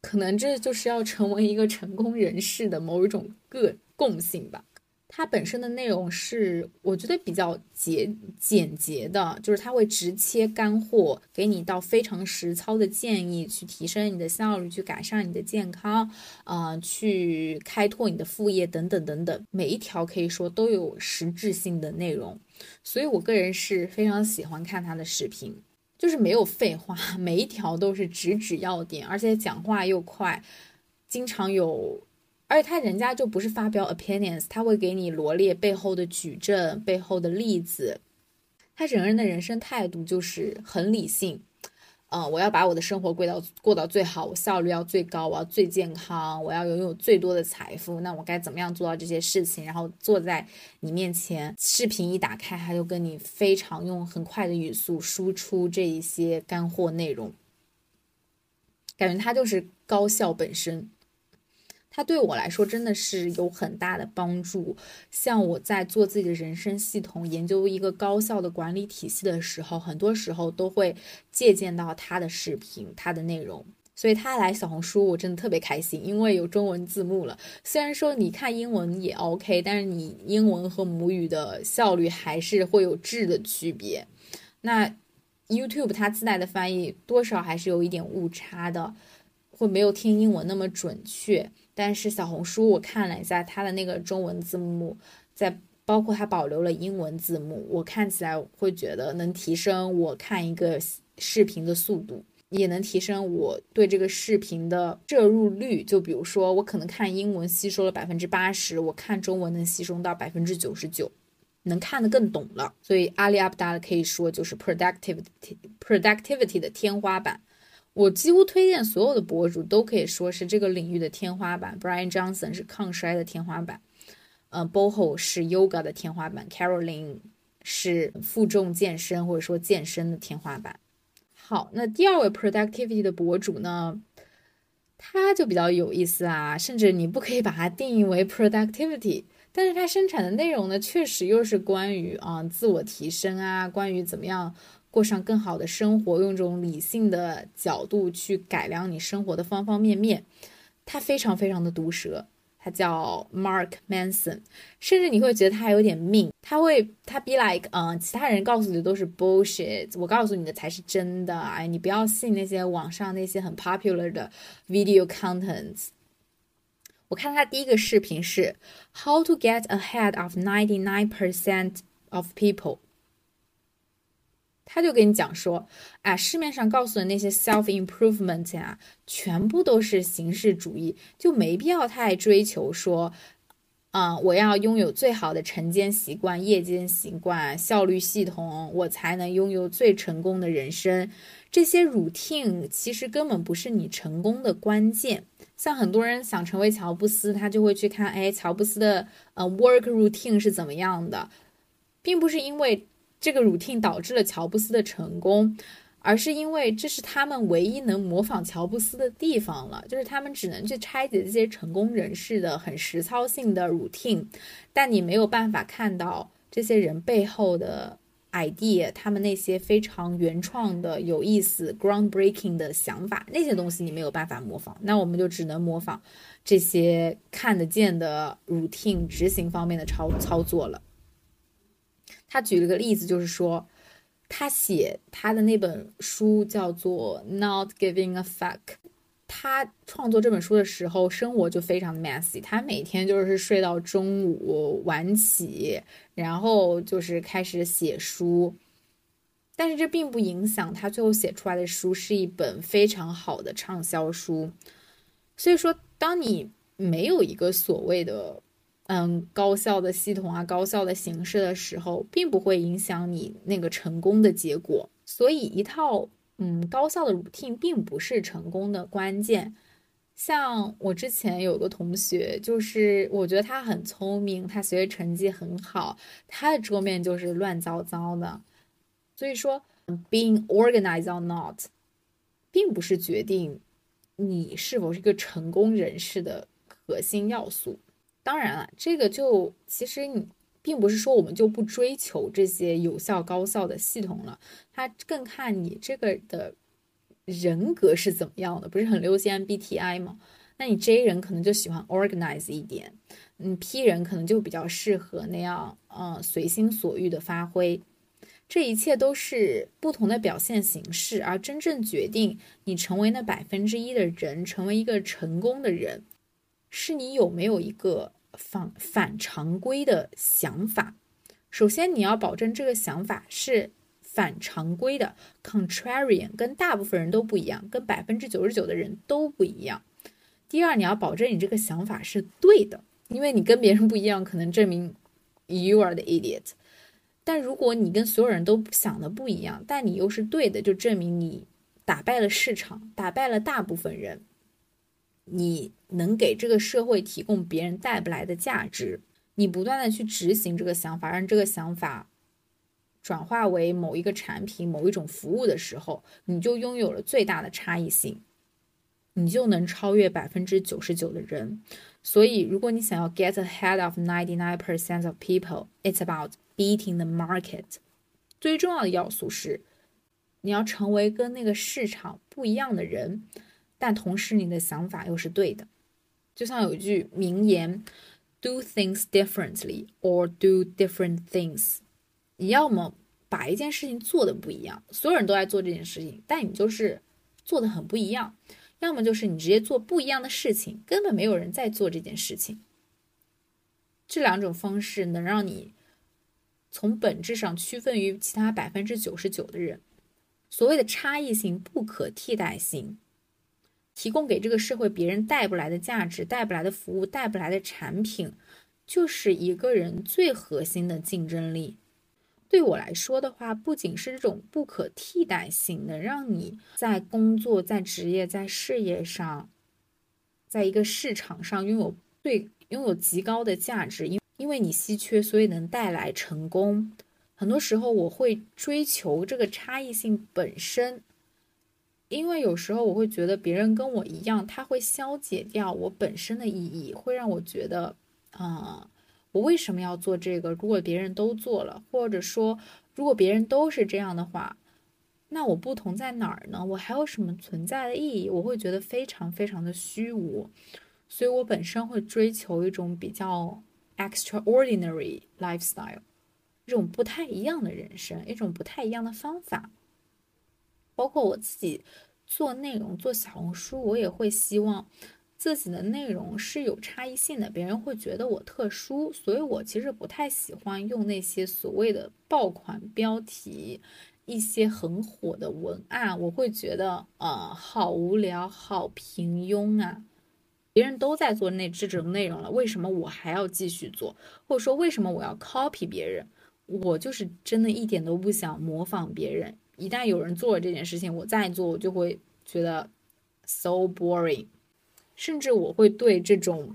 可能这就是要成为一个成功人士的某一种个共性吧。它本身的内容是我觉得比较简简洁的，就是它会直切干货，给你到非常实操的建议，去提升你的效率，去改善你的健康，啊，去开拓你的副业等等等等，每一条可以说都有实质性的内容，所以我个人是非常喜欢看他的视频。就是没有废话，每一条都是直指要点，而且讲话又快，经常有，而且他人家就不是发表 opinions，他会给你罗列背后的举证、背后的例子，他整个人的人生态度就是很理性。嗯，我要把我的生活过到过到最好，我效率要最高，我要最健康，我要拥有最多的财富。那我该怎么样做到这些事情？然后坐在你面前，视频一打开，他就跟你非常用很快的语速输出这一些干货内容，感觉他就是高效本身。它对我来说真的是有很大的帮助。像我在做自己的人生系统、研究一个高效的管理体系的时候，很多时候都会借鉴到他的视频、他的内容。所以他来小红书，我真的特别开心，因为有中文字幕了。虽然说你看英文也 OK，但是你英文和母语的效率还是会有质的区别。那 YouTube 它自带的翻译多少还是有一点误差的，会没有听英文那么准确。但是小红书我看了一下它的那个中文字幕，在包括它保留了英文字幕，我看起来会觉得能提升我看一个视频的速度，也能提升我对这个视频的摄入率。就比如说我可能看英文吸收了百分之八十，我看中文能吸收到百分之九十九，能看得更懂了。所以阿里阿布达可以说就是 productivity productivity 的天花板。我几乎推荐所有的博主都可以说是这个领域的天花板。Brian Johnson 是抗衰的天花板，呃，Boho 是 Yoga 的天花板，Caroline 是负重健身或者说健身的天花板。好，那第二位 Productivity 的博主呢，他就比较有意思啊，甚至你不可以把它定义为 Productivity，但是他生产的内容呢，确实又是关于啊自我提升啊，关于怎么样。过上更好的生活，用这种理性的角度去改良你生活的方方面面。他非常非常的毒舌，他叫 Mark Manson，甚至你会觉得他有点命。他会他 be like，嗯，其他人告诉你的都是 bullshit，我告诉你的才是真的。哎，你不要信那些网上那些很 popular 的 video contents。我看他第一个视频是 How to get ahead of ninety nine percent of people。他就跟你讲说，啊，市面上告诉的那些 self improvement 啊，全部都是形式主义，就没必要太追求说，啊，我要拥有最好的晨间习惯、夜间习惯、效率系统，我才能拥有最成功的人生。这些 routine 其实根本不是你成功的关键。像很多人想成为乔布斯，他就会去看，哎，乔布斯的呃 work routine 是怎么样的，并不是因为。这个 routine 导致了乔布斯的成功，而是因为这是他们唯一能模仿乔布斯的地方了。就是他们只能去拆解这些成功人士的很实操性的 routine，但你没有办法看到这些人背后的 idea，他们那些非常原创的、有意思、groundbreaking 的想法，那些东西你没有办法模仿。那我们就只能模仿这些看得见的 routine 执行方面的操操作了。他举了个例子，就是说，他写他的那本书叫做《Not Giving a Fuck》。他创作这本书的时候，生活就非常的 messy。他每天就是睡到中午晚起，然后就是开始写书。但是这并不影响他最后写出来的书是一本非常好的畅销书。所以说，当你没有一个所谓的。嗯，高效的系统啊，高效的形式的时候，并不会影响你那个成功的结果。所以，一套嗯高效的 routine 并不是成功的关键。像我之前有个同学，就是我觉得他很聪明，他学习成绩很好，他的桌面就是乱糟糟的。所以说，being organized or not，并不是决定你是否是一个成功人士的核心要素。当然了，这个就其实你并不是说我们就不追求这些有效高效的系统了，它更看你这个的人格是怎么样的。不是很流行 MBTI 吗？那你 J 人可能就喜欢 organize 一点，嗯，P 人可能就比较适合那样，嗯，随心所欲的发挥。这一切都是不同的表现形式，而真正决定你成为那百分之一的人，成为一个成功的人，是你有没有一个。反反常规的想法，首先你要保证这个想法是反常规的，contrarian，跟大部分人都不一样，跟百分之九十九的人都不一样。第二，你要保证你这个想法是对的，因为你跟别人不一样，可能证明 you are the idiot。但如果你跟所有人都想的不一样，但你又是对的，就证明你打败了市场，打败了大部分人，你能给这个社会提供别人带不来的价值。你不断的去执行这个想法，让这个想法转化为某一个产品、某一种服务的时候，你就拥有了最大的差异性，你就能超越百分之九十九的人。所以，如果你想要 get ahead of ninety nine percent of people, it's about beating the market。最重要的要素是，你要成为跟那个市场不一样的人，但同时你的想法又是对的。就像有一句名言：“Do things differently or do different things。”你要么把一件事情做的不一样，所有人都在做这件事情，但你就是做的很不一样。要么就是你直接做不一样的事情，根本没有人在做这件事情。这两种方式能让你从本质上区分于其他百分之九十九的人。所谓的差异性、不可替代性，提供给这个社会别人带不来的价值、带不来的服务、带不来的产品，就是一个人最核心的竞争力。对我来说的话，不仅是这种不可替代性，能让你在工作、在职业、在事业上，在一个市场上拥有最拥有极高的价值，因因为你稀缺，所以能带来成功。很多时候我会追求这个差异性本身，因为有时候我会觉得别人跟我一样，他会消解掉我本身的意义，会让我觉得，啊。我为什么要做这个？如果别人都做了，或者说如果别人都是这样的话，那我不同在哪儿呢？我还有什么存在的意义？我会觉得非常非常的虚无，所以我本身会追求一种比较 extraordinary lifestyle，这种不太一样的人生，一种不太一样的方法。包括我自己做内容做小红书，我也会希望。自己的内容是有差异性的，别人会觉得我特殊，所以我其实不太喜欢用那些所谓的爆款标题，一些很火的文案，我会觉得呃好无聊，好平庸啊！别人都在做那这种内容了，为什么我还要继续做？或者说为什么我要 copy 别人？我就是真的一点都不想模仿别人。一旦有人做了这件事情，我再做，我就会觉得 so boring。甚至我会对这种，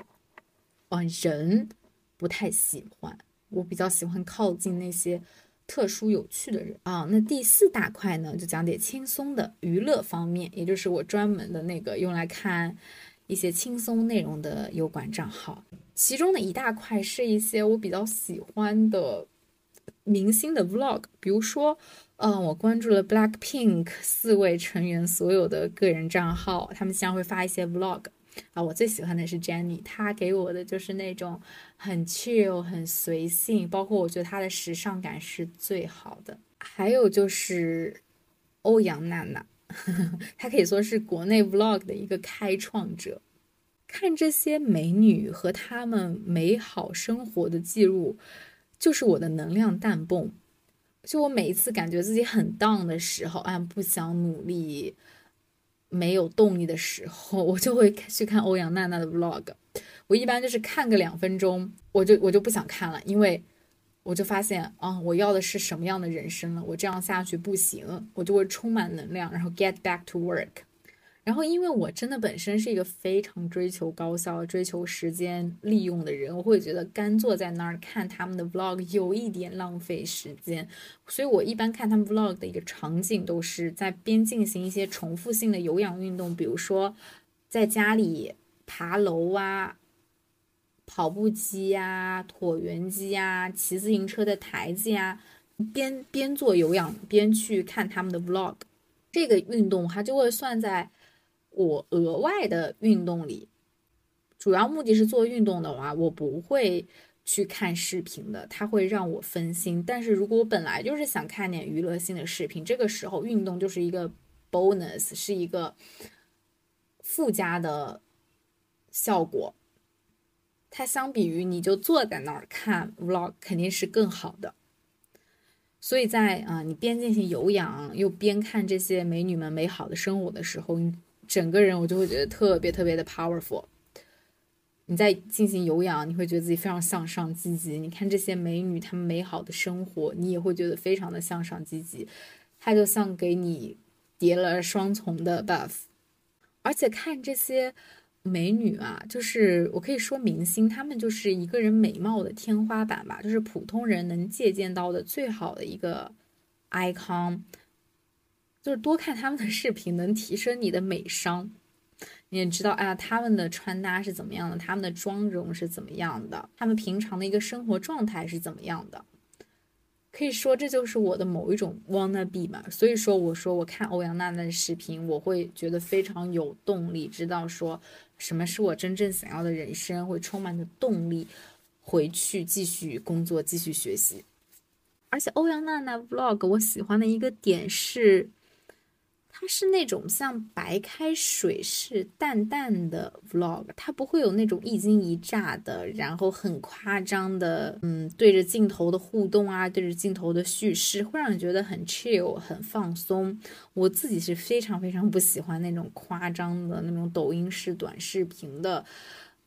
啊人不太喜欢，我比较喜欢靠近那些特殊有趣的人啊。那第四大块呢，就讲点轻松的娱乐方面，也就是我专门的那个用来看一些轻松内容的油管账号。其中的一大块是一些我比较喜欢的明星的 vlog，比如说，嗯，我关注了 Black Pink 四位成员所有的个人账号，他们经常会发一些 vlog。啊，我最喜欢的是 Jennie，她给我的就是那种很 chill、很随性，包括我觉得她的时尚感是最好的。还有就是欧阳娜娜，她可以说是国内 vlog 的一个开创者。看这些美女和她们美好生活的记录，就是我的能量弹泵。就我每一次感觉自己很 down 的时候，啊，不想努力。没有动力的时候，我就会去看欧阳娜娜的 vlog。我一般就是看个两分钟，我就我就不想看了，因为我就发现啊，我要的是什么样的人生了？我这样下去不行，我就会充满能量，然后 get back to work。然后，因为我真的本身是一个非常追求高效、追求时间利用的人，我会觉得干坐在那儿看他们的 vlog 有一点浪费时间，所以我一般看他们 vlog 的一个场景都是在边进行一些重复性的有氧运动，比如说在家里爬楼啊、跑步机呀、椭圆机呀、骑自行车的台子呀，边边做有氧边去看他们的 vlog，这个运动它就会算在。我额外的运动里，主要目的是做运动的话，我不会去看视频的，它会让我分心。但是如果我本来就是想看点娱乐性的视频，这个时候运动就是一个 bonus，是一个附加的效果。它相比于你就坐在那儿看 vlog，肯定是更好的。所以在啊，你边进行有氧又边看这些美女们美好的生活的时候，你整个人我就会觉得特别特别的 powerful。你在进行有氧，你会觉得自己非常向上积极。你看这些美女她们美好的生活，你也会觉得非常的向上积极。它就像给你叠了双重的 buff。而且看这些美女啊，就是我可以说明星，她们就是一个人美貌的天花板吧，就是普通人能借鉴到的最好的一个 icon。就是多看他们的视频，能提升你的美商。你也知道，哎呀，他们的穿搭是怎么样的，他们的妆容是怎么样的，他们平常的一个生活状态是怎么样的。可以说这就是我的某一种 wanna be 嘛，所以说我说我看欧阳娜娜的视频，我会觉得非常有动力，知道说什么是我真正想要的人生，会充满着动力回去继续工作，继续学习。而且欧阳娜娜 vlog 我喜欢的一个点是。它是那种像白开水似淡淡的 vlog，它不会有那种一惊一乍的，然后很夸张的，嗯，对着镜头的互动啊，对着镜头的叙事，会让你觉得很 chill，很放松。我自己是非常非常不喜欢那种夸张的那种抖音式短视频的，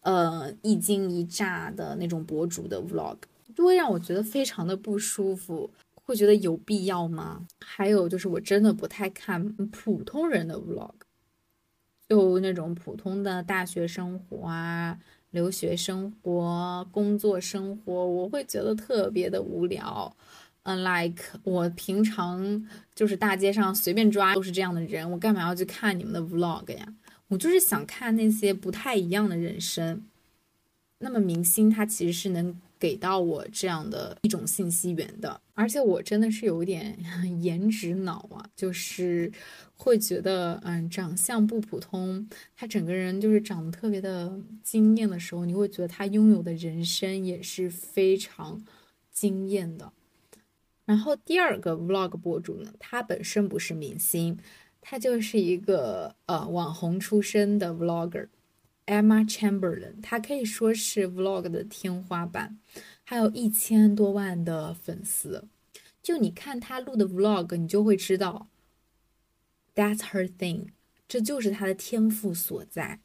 呃，一惊一乍的那种博主的 vlog，就会让我觉得非常的不舒服。会觉得有必要吗？还有就是，我真的不太看普通人的 vlog，就那种普通的大学生活啊、留学生活、工作生活，我会觉得特别的无聊。Unlike 我平常就是大街上随便抓都是这样的人，我干嘛要去看你们的 vlog 呀？我就是想看那些不太一样的人生。那么明星他其实是能。给到我这样的一种信息源的，而且我真的是有点 颜值脑啊，就是会觉得，嗯，长相不普通，他整个人就是长得特别的惊艳的时候，你会觉得他拥有的人生也是非常惊艳的。然后第二个 vlog 博主呢，他本身不是明星，他就是一个呃网红出身的 vlogger。Emma Chamberlain，她可以说是 Vlog 的天花板，还有一千多万的粉丝。就你看她录的 Vlog，你就会知道，That's her thing，这就是她的天赋所在。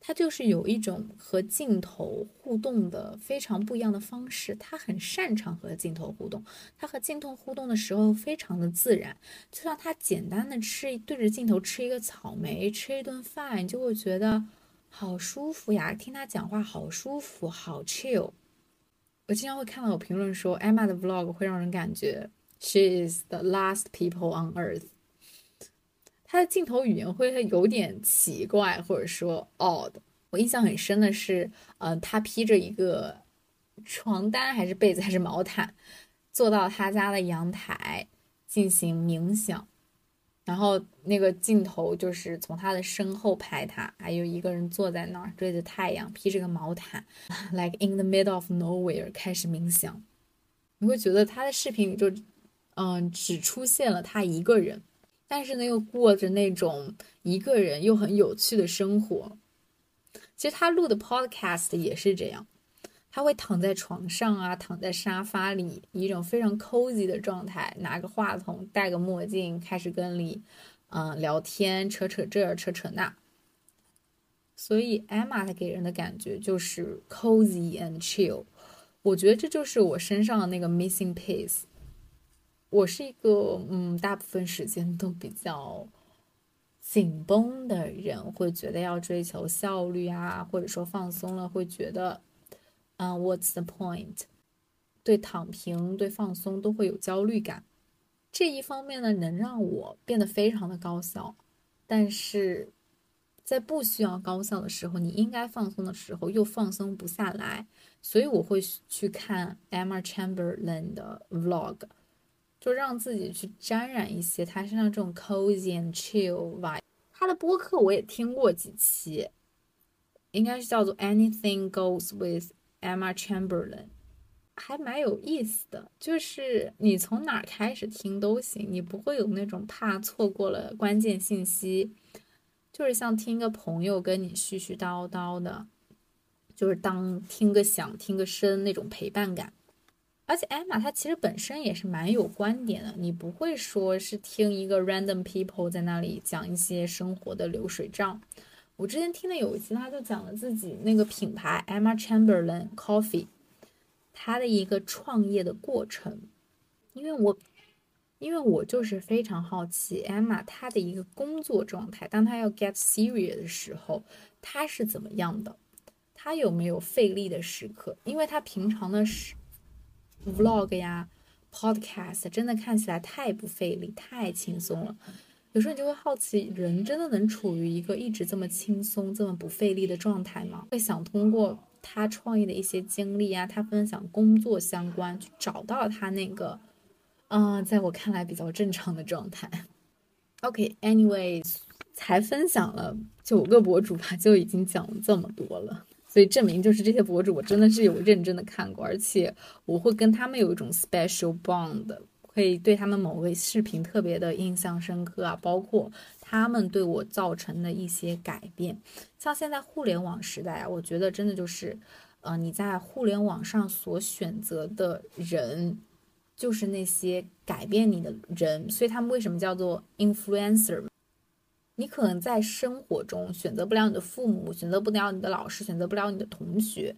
她就是有一种和镜头互动的非常不一样的方式，她很擅长和镜头互动。她和镜头互动的时候非常的自然，就像她简单的吃对着镜头吃一个草莓，吃一顿饭，你就会觉得。好舒服呀，听他讲话好舒服，好 chill。我经常会看到有评论说，Emma 的 vlog 会让人感觉 she is the last people on earth。她的镜头语言会有点奇怪，或者说 odd。我印象很深的是，呃，她披着一个床单还是被子还是毛毯，坐到他家的阳台进行冥想。然后那个镜头就是从他的身后拍他，还有一个人坐在那儿对着太阳，披着个毛毯，like in the middle of nowhere 开始冥想。你会觉得他的视频里就，嗯，只出现了他一个人，但是呢又过着那种一个人又很有趣的生活。其实他录的 podcast 也是这样。他会躺在床上啊，躺在沙发里，以一种非常 cozy 的状态，拿个话筒，戴个墨镜，开始跟你，嗯，聊天，扯扯这，扯扯那。所以 Emma 她给人的感觉就是 cozy and chill。我觉得这就是我身上的那个 missing piece。我是一个，嗯，大部分时间都比较紧绷的人，会觉得要追求效率啊，或者说放松了，会觉得。嗯，What's the point？对躺平、对放松都会有焦虑感。这一方面呢，能让我变得非常的高效，但是在不需要高效的时候，你应该放松的时候又放松不下来。所以我会去看 Emma Chamberlain 的 Vlog，就让自己去沾染一些他身上这种 cozy and chill vibe。他的播客我也听过几期，应该是叫做 Anything Goes with。Emma Chamberlain 还蛮有意思的，就是你从哪儿开始听都行，你不会有那种怕错过了关键信息，就是像听一个朋友跟你絮絮叨叨的，就是当听个响听个声那种陪伴感。而且 Emma 她其实本身也是蛮有观点的，你不会说是听一个 random people 在那里讲一些生活的流水账。我之前听的有一期，他就讲了自己那个品牌 Emma Chamberlain Coffee，他的一个创业的过程。因为我，因为我就是非常好奇 Emma 她的一个工作状态，当她要 get serious 的时候，她是怎么样的？她有没有费力的时刻？因为她平常的。vlog 呀，podcast 真的看起来太不费力，太轻松了。有时候你就会好奇，人真的能处于一个一直这么轻松、这么不费力的状态吗？会想通过他创业的一些经历啊，他分享工作相关，去找到他那个，嗯，在我看来比较正常的状态。OK，anyway，才分享了九个博主吧，就已经讲了这么多了。所以证明就是这些博主，我真的是有认真的看过，而且我会跟他们有一种 special bond，会对他们某位视频特别的印象深刻啊，包括他们对我造成的一些改变。像现在互联网时代啊，我觉得真的就是，呃，你在互联网上所选择的人，就是那些改变你的人，所以他们为什么叫做 influencer？你可能在生活中选择不了你的父母，选择不了你的老师，选择不了你的同学，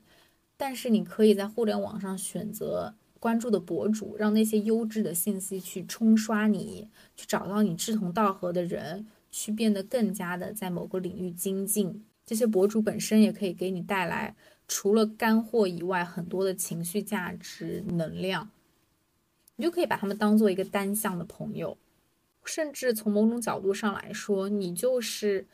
但是你可以在互联网上选择关注的博主，让那些优质的信息去冲刷你，去找到你志同道合的人，去变得更加的在某个领域精进。这些博主本身也可以给你带来除了干货以外很多的情绪价值能量，你就可以把他们当做一个单向的朋友。甚至从某种角度上来说，你就是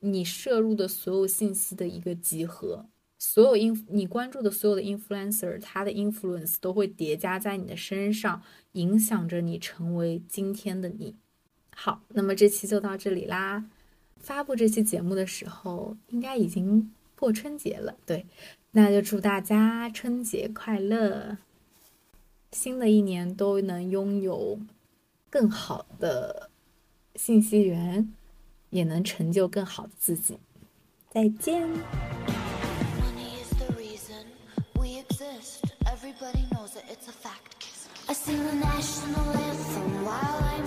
你摄入的所有信息的一个集合。所有 in 你关注的所有的 influencer，他的 influence 都会叠加在你的身上，影响着你成为今天的你。好，那么这期就到这里啦。发布这期节目的时候，应该已经过春节了。对，那就祝大家春节快乐，新的一年都能拥有。更好的信息源，也能成就更好的自己。再见。Everybody knows it's a fact. I sing the national anthem while I